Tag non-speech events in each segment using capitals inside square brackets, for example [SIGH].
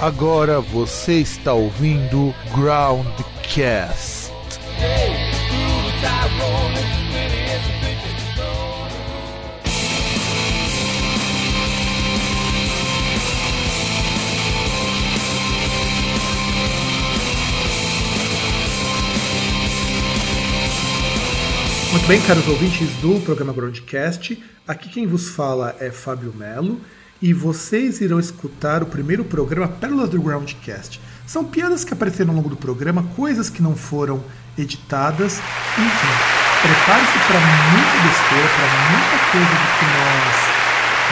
Agora você está ouvindo Groundcast. Muito bem, caros ouvintes do programa Groundcast, aqui quem vos fala é Fábio Melo e vocês irão escutar o primeiro programa Pérolas do Groundcast. São piadas que apareceram ao longo do programa, coisas que não foram editadas, enfim, prepare-se para muita besteira, para muita coisa do que nós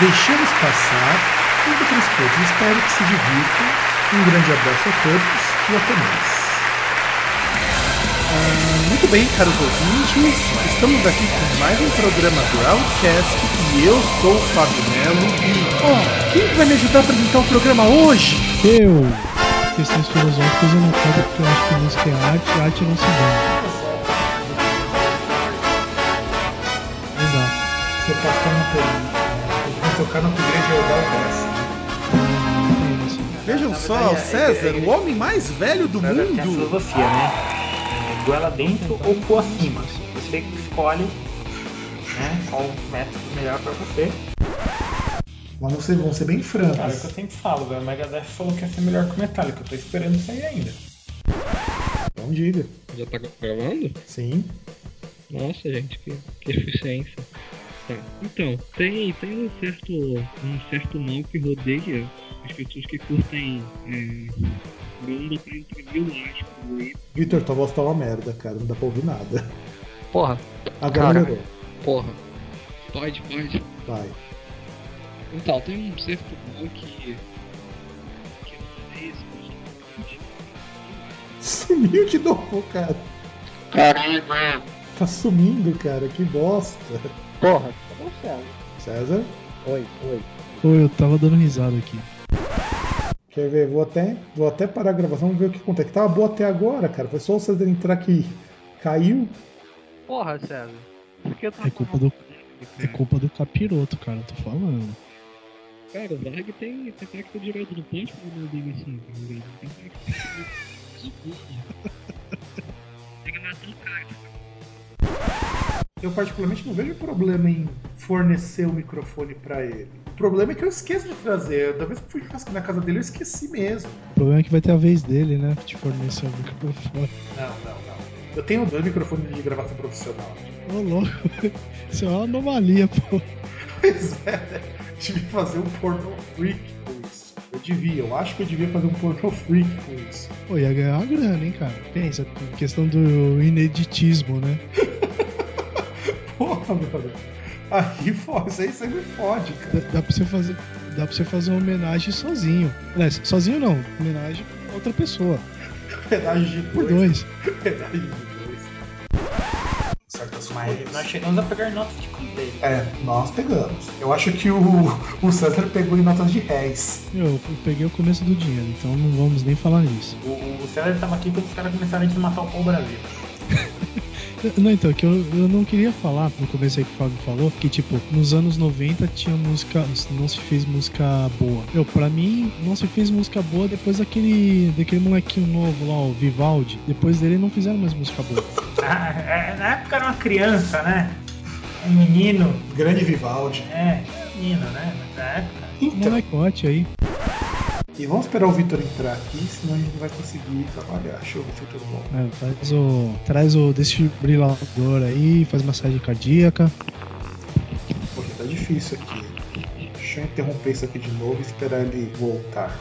deixamos passar, outras coisas. Espero que se divirtam. Um grande abraço a todos e até mais. Muito bem, caros ouvintes, estamos aqui com mais um programa do Outcast e eu sou o Fábio Melo e, ó, quem vai me ajudar a apresentar o programa hoje? Eu, questões filosóficas eu não conto porque eu acho que música é arte arte não se vende. Exato. Você passou né? Vamos tocar no upgrade rodar o. Não tem isso. Vejam só, o César, o homem mais velho do mundo. filosofia, né? Goela dentro ou por acima. Você que escolhe né, qual o método melhor pra você. Mas vão ser, vão ser bem Cara, é o que eu francos. sempre falo, velho. O Megadeth falou que ia ser melhor que o Metallica. Eu tô esperando isso aí ainda. Não diga. Já tá gravando? Sim. Nossa, gente, que, que eficiência. Tá. Então, tem, tem um certo, um certo mal que rodeia as pessoas que curtem é, banda pra imprimir o. Vitor, tua voz tá uma merda, cara. Não dá pra ouvir nada. Porra, Agora Cara. melhorou. porra. Pode, pode. Vai. Então, tem um certo mal que. que rodeia esse Sumiu de novo, cara. Caralho, mano. Tá sumindo, cara. Que bosta. Porra. César, Oi, oi. Pô, eu tava dando risada aqui. Quer ver? Vou até, vou até parar a gravação e ver o que acontece. Tava boa até agora, cara. Foi só o César entrar aqui. Caiu. Porra, César. Por que eu É culpa do, é culpa do capiroto, cara, tô falando. Cara, o Varg tem, tem que tá direto no ponte pra não dele assim, tá? Tem cara que tá. Tem que matar o cara. Eu particularmente não vejo problema em fornecer o microfone pra ele. O problema é que eu esqueço de trazer. Da vez que eu fui na casa dele, eu esqueci mesmo. O problema é que vai ter a vez dele, né? De fornecer o microfone. Não, não, não. Eu tenho dois microfones de gravação profissional. Ô, louco. Isso é uma anomalia, pô. Pois é, né? Devia fazer um porno freak com isso. Eu devia, eu acho que eu devia fazer um porno freak com isso. Pô, ia ganhar uma grana, hein, cara. Pensa, questão do ineditismo, né? [LAUGHS] Porra, mano. Aí, fo- isso aí você me fode, cara. Dá, dá pra você fazer. Dá pra você fazer uma homenagem sozinho. Aliás, sozinho não, homenagem pra outra pessoa. Pedágio de Por dois. dois. Pedágio de dois. Certas Mas coisas. nós chegamos a pegar notas de cruzeiro. É, nós pegamos. Eu acho que o, o César pegou em notas de réis. Eu, eu peguei o começo do dinheiro, então não vamos nem falar nisso. O, o César tava aqui quando os caras começaram a desmatar o pau Brasil. Não, então, que eu, eu não queria falar no começo aí que o Fábio falou, que tipo, nos anos 90 tinha música, não se fez música boa. Eu, pra mim, não se fez música boa depois daquele, daquele molequinho novo lá, o Vivaldi. Depois dele não fizeram mais música boa. [LAUGHS] Ah, é, na época era uma criança, né? Um menino. Grande Vivaldi. É, menino, né? Nessa época. Então, Molecote aí. E vamos esperar o Vitor entrar aqui, senão a gente não vai conseguir trabalhar. Eu se eu tô bom. É, traz o, traz o desfibrilador aí, faz massagem cardíaca. Porque tá difícil aqui. Deixa eu interromper isso aqui de novo e esperar ele voltar.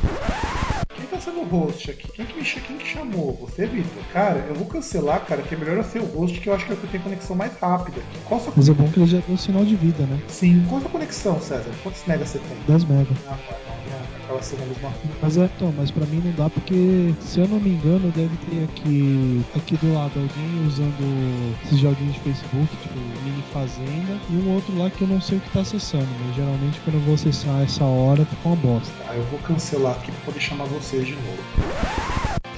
Quem tá sendo o host aqui? Quem que, me, quem que chamou? Você, Vitor? Cara, eu vou cancelar, cara, que é melhor eu ser o host, que eu acho que é o que tem conexão mais rápida aqui. Qual sua Mas é bom que ele já deu sinal de vida, né? Sim, qual a sua conexão, César? Quantos megas você tem? 10 mega. Ah, aquela cena mesmo. Mas é, então, mas pra mim não dá porque, se eu não me engano, deve ter aqui, aqui do lado alguém usando esses joguinhos de Facebook, tipo Mini Fazenda, e um outro lá que eu não sei o que tá acessando, mas geralmente quando eu vou acessar essa hora fica uma bosta. Tá, eu vou cancelar aqui pra poder chamar vocês de novo.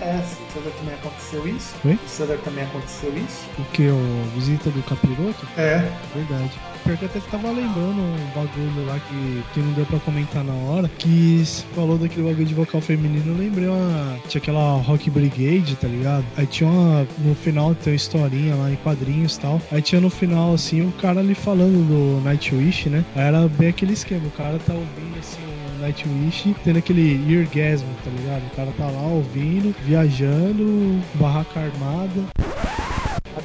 É, acontece. O César também aconteceu isso? Oi? O César também aconteceu isso? O que? O visita do capiroto? É. Verdade. Porque até tava lembrando um bagulho lá que, que não deu pra comentar na hora. Que se falou daquele bagulho de vocal feminino, eu lembrei uma. Tinha aquela Rock Brigade, tá ligado? Aí tinha uma. No final tem uma historinha lá em quadrinhos e tal. Aí tinha no final, assim, o cara ali falando do Nightwish, né? Aí era bem aquele esquema. O cara tá ouvindo assim Nightwish tendo aquele eargasm, tá ligado? O cara tá lá ouvindo, viajando, barraca armada.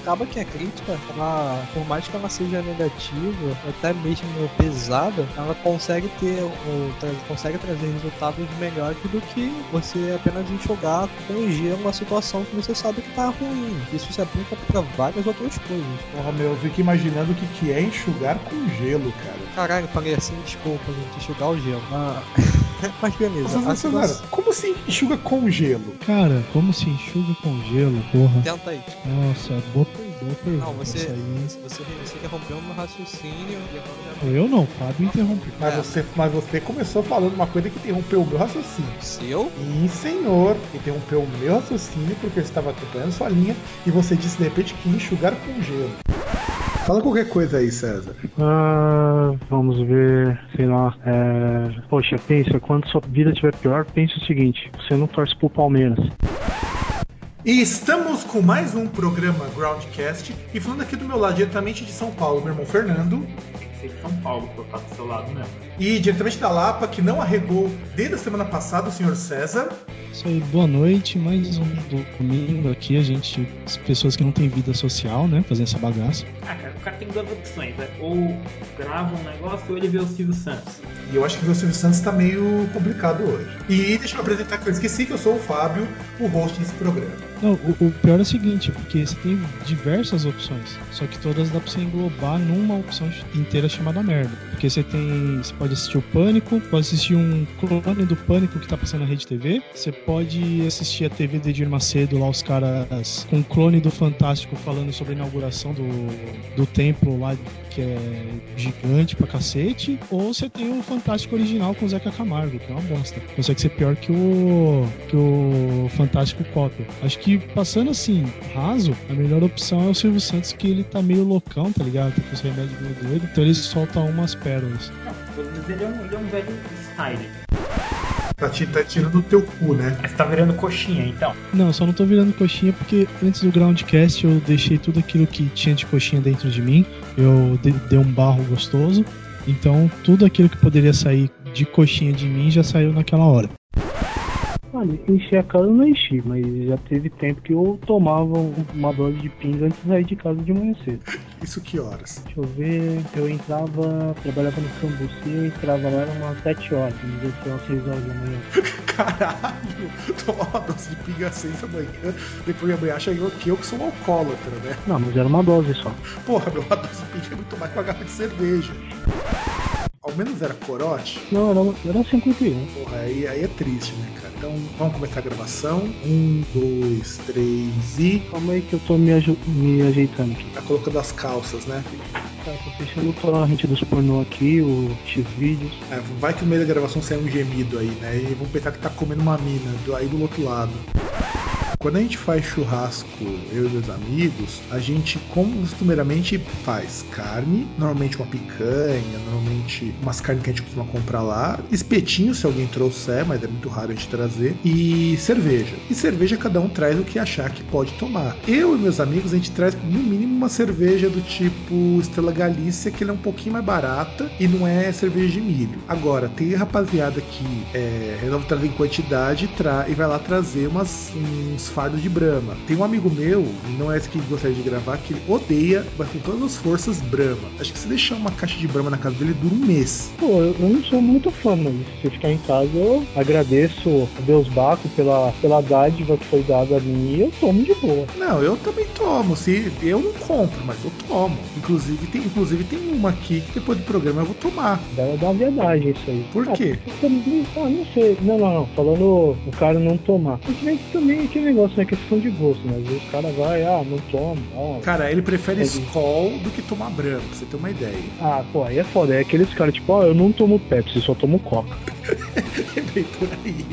Acaba que a crítica, ela, por mais que ela seja negativa, até mesmo pesada, ela consegue ter, ou, tra- consegue trazer resultados melhores do que você apenas enxugar com gelo uma situação que você sabe que tá ruim. Isso se aplica para várias outras coisas. Porra, meu, eu fico imaginando o que, que é enxugar com gelo, cara. Caralho, falei assim, desculpa, gente, enxugar o gelo. Ah, [LAUGHS] Mas beleza, situação... como assim enxuga com gelo? Cara, como se enxuga com gelo, porra. Tenta aí. Nossa, boa, per- boa pergunta. Não, você, aí. você, você interrompeu meu raciocínio e agora já... Eu não, Fábio interrompeu. Mas, É. você, mas você começou falando uma coisa que interrompeu o meu raciocínio. Seu? Sim, senhor, interrompeu o meu raciocínio porque eu estava acompanhando sua linha e você disse de repente que enxugar com gelo. Fala qualquer coisa aí, César. Ah, vamos ver, sei lá. É... Poxa, pensa, quando sua vida estiver pior, pense o seguinte: você não torce pro Palmeiras. E estamos com mais um programa Groundcast e falando aqui do meu lado, diretamente de São Paulo, meu irmão Fernando. Tem que ser de São Paulo pra eu estar do seu lado mesmo. E diretamente da Lapa, que não arregou desde a semana passada, o senhor César. Isso aí, boa noite. Mais um domingo aqui, a gente. As pessoas que não têm vida social, né? Fazendo essa bagaça. Ah, cara, cara tem duas opções, né? Ou grava um negócio ou ele vê o Silvio Santos. E eu acho que o Silvio Santos tá meio complicado hoje. E deixa eu apresentar que eu esqueci que eu sou o Fábio, o host desse programa. Não, o, o pior é o seguinte, porque você tem diversas opções, só que todas dá pra você englobar numa opção inteira chamada merda. Porque você tem. Você pode assistir o Pânico, pode assistir um clone do Pânico que tá passando na Rede TV, você pode assistir a TV do Edir Macedo, lá os caras com um clone do Fantástico falando sobre a inauguração do, do templo lá que é gigante pra cacete, ou você tem o Fantástico original com o Zeca Camargo, que é uma bosta. Consegue ser pior que o que o Fantástico cópia. Acho que passando assim, raso, a melhor opção é o Silvio Santos, que ele tá meio loucão, tá ligado? Tá com os remédios meio doido, então ele solta umas pérolas. Não, pelo menos ele é um, ele é um velho style. Tá, ti- tá tirando o teu cu, né? Mas tá virando coxinha, então. Não, eu só não tô virando coxinha porque antes do Groundcast eu deixei tudo aquilo que tinha de coxinha dentro de mim. Eu de- dei um barro gostoso. Então tudo aquilo que poderia sair de coxinha de mim já saiu naquela hora. Olha, encher a cara eu não enchi, mas já teve tempo que eu tomava uma dose de pinga antes de sair de casa de manhã cedo. Isso que horas? Deixa eu ver, eu entrava, trabalhava no Cambuci, entrava lá era umas 7 horas, me deu umas 6 horas da manhã. [LAUGHS] Caralho! Tomar uma dose de pinga seis da manhã, depois minha mãe acha que eu que sou um alcoólatra, né? Não, mas era uma dose só. Porra, meu, uma dose de pinga é muito mais que uma garrafa de cerveja. Ao menos era corote? Não, era, era 51. Porra, aí, aí é triste, né, cara? Então vamos começar a gravação. Um, dois, três e. Calma aí que eu tô me, me ajeitando aqui. Tá colocando as calças, né? Tá, tô fechando o torrent dos pornô aqui, o X-Vídeos. É, vai que no meio da gravação sai um gemido aí, né? E vão pensar que tá comendo uma mina do, aí do outro lado. Quando a gente faz churrasco, eu e meus amigos, a gente costumeiramente faz carne, normalmente uma picanha, normalmente umas carnes que a gente costuma comprar lá, espetinho se alguém trouxer, mas é muito raro a gente trazer, e cerveja. E cerveja cada um traz o que achar que pode tomar. Eu e meus amigos, a gente traz no mínimo uma cerveja do tipo Estrela Galícia, que ela é um pouquinho mais barata e não é cerveja de milho. Agora, tem rapaziada que é, resolve trazer em quantidade e, tra e vai lá trazer umas, uns fardos de brama. Tem um amigo meu, não é esse que gostaria de gravar, que ele odeia, mas com todas as forças, brama. Acho que se deixar uma caixa de brama na casa dele, dura um mês. Pô, eu, não sou muito fã, mas se ficar em casa, eu agradeço a Deus Baco pela, pela dádiva que foi dada a mim e eu tomo de boa. Não, eu também tomo. Se eu não compro, mas eu tomo. Inclusive tem, inclusive tem uma aqui que depois do programa eu vou tomar. Dá, dá uma verdade isso aí. Por Ah, quê? também- Ah, não sei. Não, não, não. Falando o cara não tomar. Porque também aquele negócio, né? Questão de gosto, né? Às vezes o cara vai, ah, não toma. Ah, Cara, ele prefere Entendi. Skol do que tomar brama, pra você ter uma ideia. [LAUGHS] ah, pô, aí é foda. É aqueles caras, tipo, ó, eu não tomo Pepsi, só tomo Coca. é bem por aí.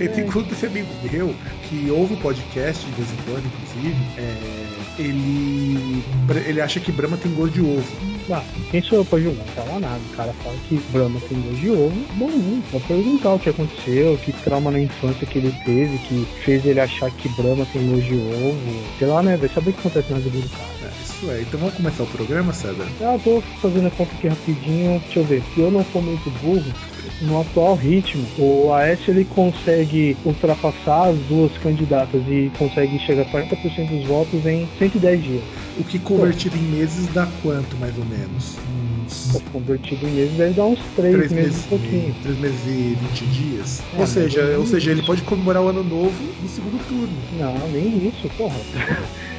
E tem quando esse amigo meu, que ouve o podcast de vez em quando, inclusive, é, ele, ele acha que Brahma tem gosto de ovo. Ah, quem sou eu pra julgar? Não fala nada. O cara fala que Brahma tem gosto de ovo. Bom, vou perguntar o que aconteceu, que trauma na infância que ele teve, que fez ele achar que Brahma tem gosto de ovo. Sei lá, né? Vai saber o que acontece na vida do cara. É, é. Então vamos começar o programa, César? Ah, tô fazendo a conta aqui rapidinho. Deixa eu ver. Se eu não for muito burro, no atual ritmo, o Aécio ele consegue ultrapassar as duas candidatas e consegue chegar a 40% dos votos em 110 dias. O que convertido em meses dá quanto, mais ou menos? Uns convertido em meses deve dar uns 3, três meses meses, e pouquinho. e, três meses e 20 dias. É, ou, seja, ou seja, ele pode comemorar o ano novo no segundo turno. Não, nem isso, porra. [LAUGHS]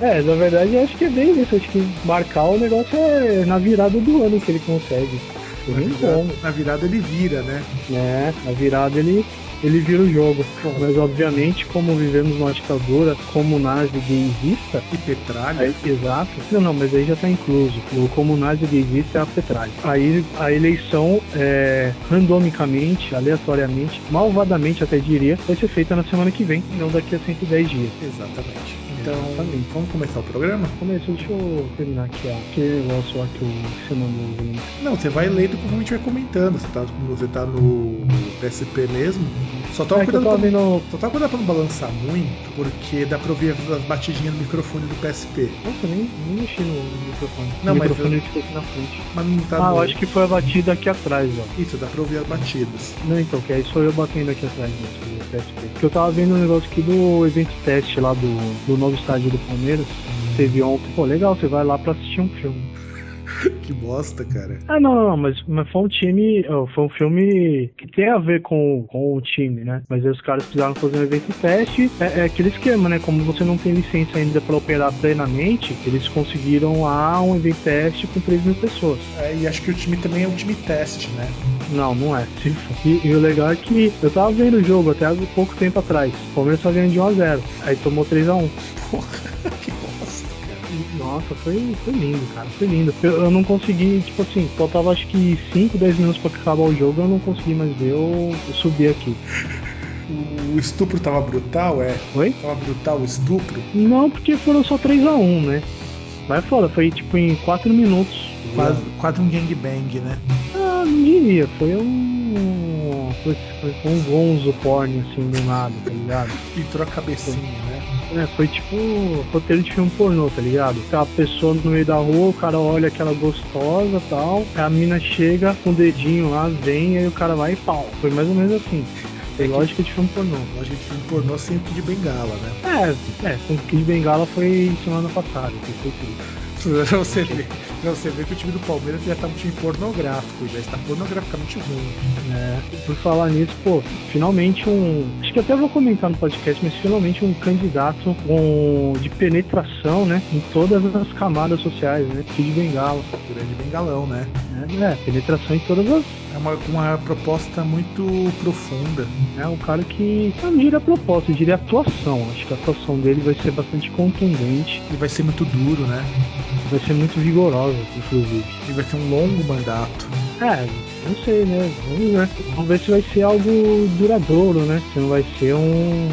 É, na verdade eu acho que é bem isso. Acho que marcar o negócio é na virada do ano que ele consegue. Na virada, na virada ele vira, né? né? Na virada ele, ele vira o jogo. Mas obviamente, como vivemos numa ditadura comunaz e gaysista, E Petralha. aí, exato. Não, não, mas aí já tá incluso. O comunaz e gaysista é a petralha. Aí a eleição é randomicamente, aleatoriamente, malvadamente até diria, vai ser feita na semana que vem, não daqui a 110 dias. Exatamente. Então, vamos começar o programa? Começou, deixa eu terminar aqui ó, aquele negócio lá que, o, que você mandou o link. Não, você vai lendo conforme a gente vai comentando. Você tá, você tá no PSP mesmo. Só tava É cuidando pra, vendo. só tava cuidando pra não balançar muito, porque dá pra ouvir as batidinhas no microfone do PSP. Nossa, nem, nem mexi no microfone. Não, o mas microfone eu- ficou aqui na frente. Mas não tá Ah, eu acho que foi a batida aqui atrás, ó. Isso, dá pra ouvir as batidas. Não, então, que aí sou eu batendo aqui atrás mesmo, do PSP. Porque eu tava vendo um negócio aqui do evento teste lá do, do novo estádio do Palmeiras. Teve ontem. Pô, legal, você vai lá pra assistir um filme. [LAUGHS] que bosta, cara. Ah, não, não, mas, mas foi um time. Foi um filme que tem a ver com, com o time, né? Mas aí os caras precisaram fazer um evento teste. É, é aquele esquema, né? Como você não tem licença ainda pra operar plenamente, eles conseguiram lá um evento teste com 3 mil pessoas. É, e acho que o time também é um time teste, né? Não, não é. E, e o legal é que eu tava vendo o jogo até há pouco tempo atrás. O Palmeiras tava ganhando de 1x0. Aí tomou 3x1. Porra, [LAUGHS] que. Nossa, foi, foi lindo, cara. Foi lindo. Eu, eu não consegui, tipo assim, faltava acho que 5, 10 minutos pra acabar o jogo. Eu não consegui mais ver. Eu, eu subi aqui. O estupro tava brutal, é? Oi? Tava brutal o estupro? Não, porque foram só 3x1, né? Mas foda, foi tipo em 4 minutos. Quase, quase um gangbang, né? Ah, não diria. Foi um. Foi, foi um gonzo porn assim do nada, tá ligado? Entrou a cabecinha? É, foi tipo roteiro de filme pornô, tá ligado? A pessoa no meio da rua, o cara olha aquela gostosa e tal, a mina chega com o dedinho lá, vem, aí o cara vai e pau. Foi mais ou menos assim. Foi lógica de filme pornô. Lógico que filme pornô sem o Kid Bengala, né? É, é, com o Kid Bengala foi semana passada, que foi tudo. Pra você ver, pra você ver que o time do Palmeiras já tá um time pornográfico, já está pornograficamente ruim. É, por falar nisso, pô, finalmente um. Acho que até vou comentar no podcast, mas finalmente um candidato um, de penetração, né? Em todas as camadas sociais, né? Kid Bengala. Grande bengalão, né? É, é, penetração em todas as. É uma, uma proposta muito profunda. É um cara que. Eu não diria proposta, eu diria atuação. Acho que a atuação dele vai ser bastante contundente, E vai ser muito duro, né? Vai ser muito vigorosa, inclusive. E vai ser um longo mandato. É, não sei, né? Vamos ver. Vamos ver se vai ser algo duradouro, né? Se não vai ser um.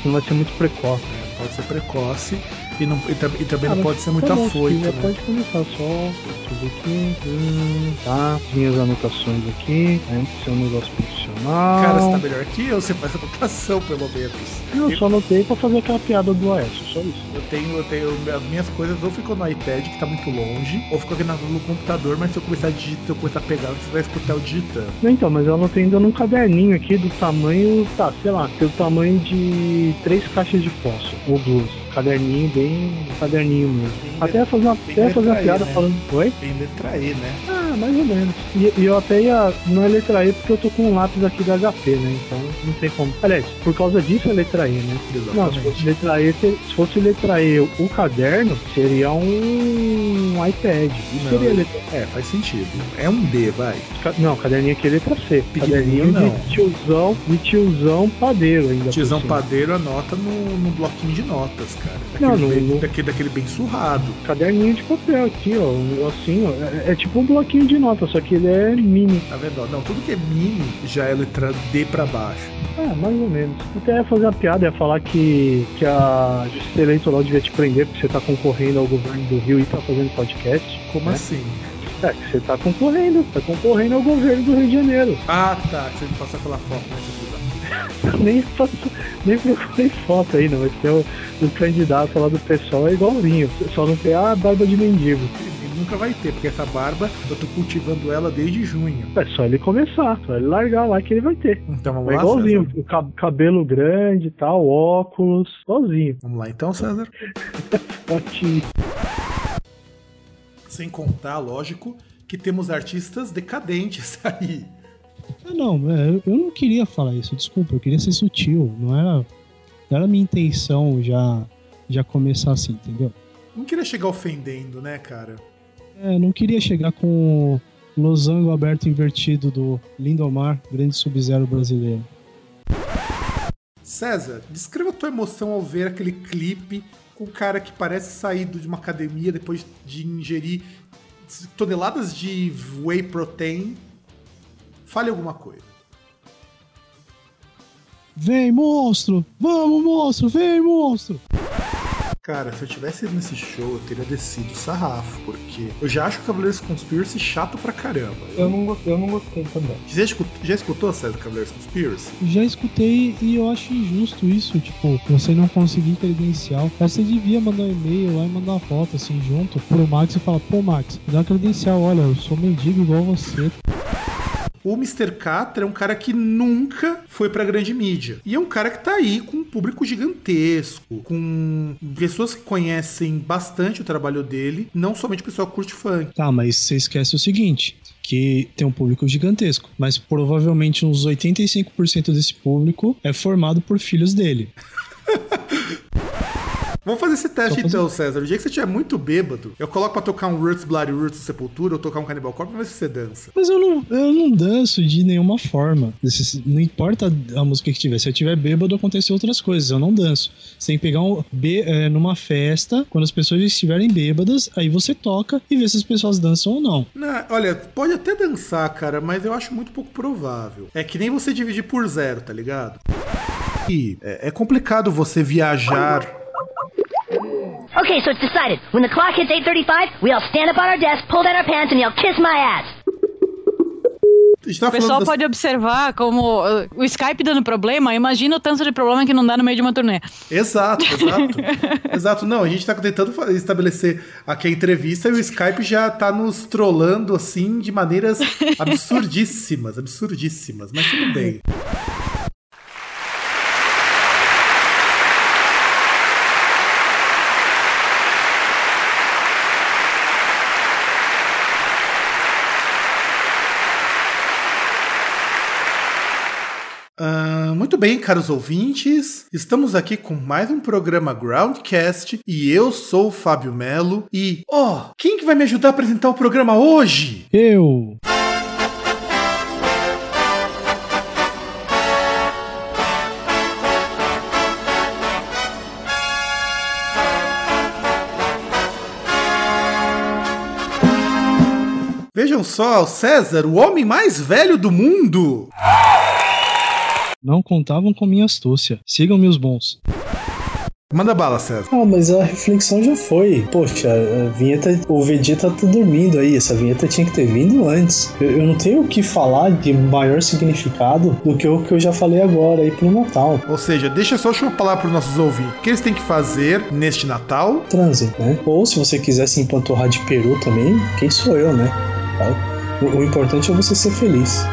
Se não vai ser muito precoce. Pode ser precoce e, não, e, e também Ah, não pode ser muito afoito, né? Pode começar só. Eu ver aqui. Hum, tá. Minhas anotações aqui. Né? Ser um negócio profissional. Cara, você tá melhor que eu, você faz anotação pelo menos. Não, só anotei pra fazer aquela piada do Aécio, só isso. Eu tenho, eu tenho as minhas coisas ou ficam no iPad que tá muito longe, ou ficam aqui na- no computador, mas se eu começar a digitar, se eu começar a pegar, você vai escutar eu digitando. Não, então, mas eu anotei ainda num caderninho aqui do tamanho, tá, sei lá, tem o tamanho de três caixas de fósforo, ou duas. Caderninho bem. caderninho mesmo. Até fazer uma, até fazer uma piada né? falando. Oi? Tem letra E, né? Ah, mais ou menos. E, e eu até ia. Não é letra E porque eu tô com um lápis aqui da HP, né? Então não tem como. Aliás, por causa disso é letra E, né? Não, se fosse letra E, se se fosse letra E o caderno, seria um iPad. Isso Não. seria letra É, faz sentido. É um D, vai. Ca- Não, caderninho aqui é letra C. Caderninho não. de tiozão, de tiozão padeiro ainda. Tiozão padeiro anota no, no bloquinho de notas, cara. Não, Daquele, no- bem, no- daquele, daquele bem surrado. Caderninho de papel aqui, ó. Um negocinho. É, é tipo um bloquinho de nota, só que ele é mini. Tá vendo? Não, tudo que é mini já é letra D pra baixo. Ah, mais ou menos. Até fazer uma piada, ia falar que, que a Justiça Eleitoral devia te prender porque você tá concorrendo ao governo do Rio e tá fazendo podcast. Como É? assim? É, que você tá concorrendo, tá concorrendo ao governo do Rio de Janeiro. Ah, tá. Você me passou aquela foto, né? [LAUGHS] Nem faço, nem procurei foto ainda, mas tem o, o candidato lá do pessoal é igualzinho. Só não tem a barba de mendigo. Nunca vai ter, porque essa barba eu tô cultivando ela desde junho. É só ele começar, só ele largar lá que ele vai ter. Então vamos É lá, igualzinho, César? o ca- cabelo grande e tal, óculos, igualzinho. Vamos lá então, César. [LAUGHS] Sem contar, lógico, que temos artistas decadentes [LAUGHS] aí. Ah, não, é, eu- eu não queria falar isso, desculpa, eu queria ser sutil. Não era, não era minha intenção já, já começar assim, entendeu? Não queria chegar ofendendo, né, cara? É, não queria chegar com o losango aberto invertido do Lindomar, grande sub-zero brasileiro. César, descreva a tua emoção ao ver aquele clipe com um cara que parece saído de uma academia depois de ingerir toneladas de whey protein. Fale alguma coisa. Vem, monstro! Vamos, monstro! Vem, monstro! Cara, se eu tivesse ido nesse show, eu teria descido sarrafo, porque eu já acho o Cavaleiros Conspiracy chato pra caramba. Eu não, gostei, eu não gostei também. Já escutou, já escutou César Cavaleiros Conspiracy? Já escutei e eu acho injusto isso, tipo, você não conseguir credencial. Aí Você devia mandar um e-mail lá e mandar uma foto assim junto pro Max e falar, pô Max, me dá credencial, olha, eu sou mendigo igual você. O Mr. Catra é um cara que nunca foi pra grande mídia. E é um cara que tá aí com um público gigantesco, com pessoas que conhecem bastante o trabalho dele, não somente o pessoal que curte funk. Tá, mas você esquece o seguinte. Que tem um público gigantesco, mas provavelmente uns 85% desse público é formado por filhos dele. [LAUGHS] Vamos fazer esse teste Só então, César. O dia que você estiver muito bêbado, eu coloco pra tocar um Roots Bloody Roots Sepultura ou tocar um Cannibal Corpse pra ver se você dança. Mas eu não, eu não danço de nenhuma forma. Não importa a música que tiver. Se eu tiver bêbado, acontecem outras coisas. Eu não danço. Você tem que pegar um, be- é, numa festa, quando as pessoas estiverem bêbadas, aí você toca e vê se as pessoas dançam ou não. Não, olha, pode até dançar, cara, mas eu acho muito pouco provável. É que nem você dividir por zero, tá ligado? E é, é complicado você viajar. Okay, so it's decided. When the clock hits 8.35, we all stand up on our desk, pull down our pants, and yell, kiss my ass. Tava O pessoal das- pode observar como uh, o Skype dando problema, imagina o tanto de problema que não dá no meio de uma turnê. Exato, exato. [LAUGHS] exato. Não, a gente tá tentando estabelecer aqui a entrevista e o Skype já tá nos trollando assim de maneiras [LAUGHS] absurdíssimas, absurdíssimas, mas tudo bem. Ah, muito bem, caros ouvintes, estamos aqui com mais um programa Groundcast e eu sou o Fábio Melo e, ó, quem que vai me ajudar a apresentar o programa hoje? Eu! Vejam só, o César, o homem mais velho do mundo. Não contavam com minha astúcia. Sigam-me os bons. Manda bala, César. Ah, mas a reflexão já foi. Poxa, a vinheta. O Vegeta tá dormindo aí. Essa vinheta tinha que ter vindo antes. Eu, eu não tenho o que falar de maior significado do que o que eu já falei agora aí pro Natal. Ou seja, deixa só eu chamar a palavra para os nossos ouvintes. O que eles têm que fazer neste Natal? Transe, né? Ou se você quiser se empanturrar de peru também, quem sou eu, né? Tá? O, o importante é você ser feliz.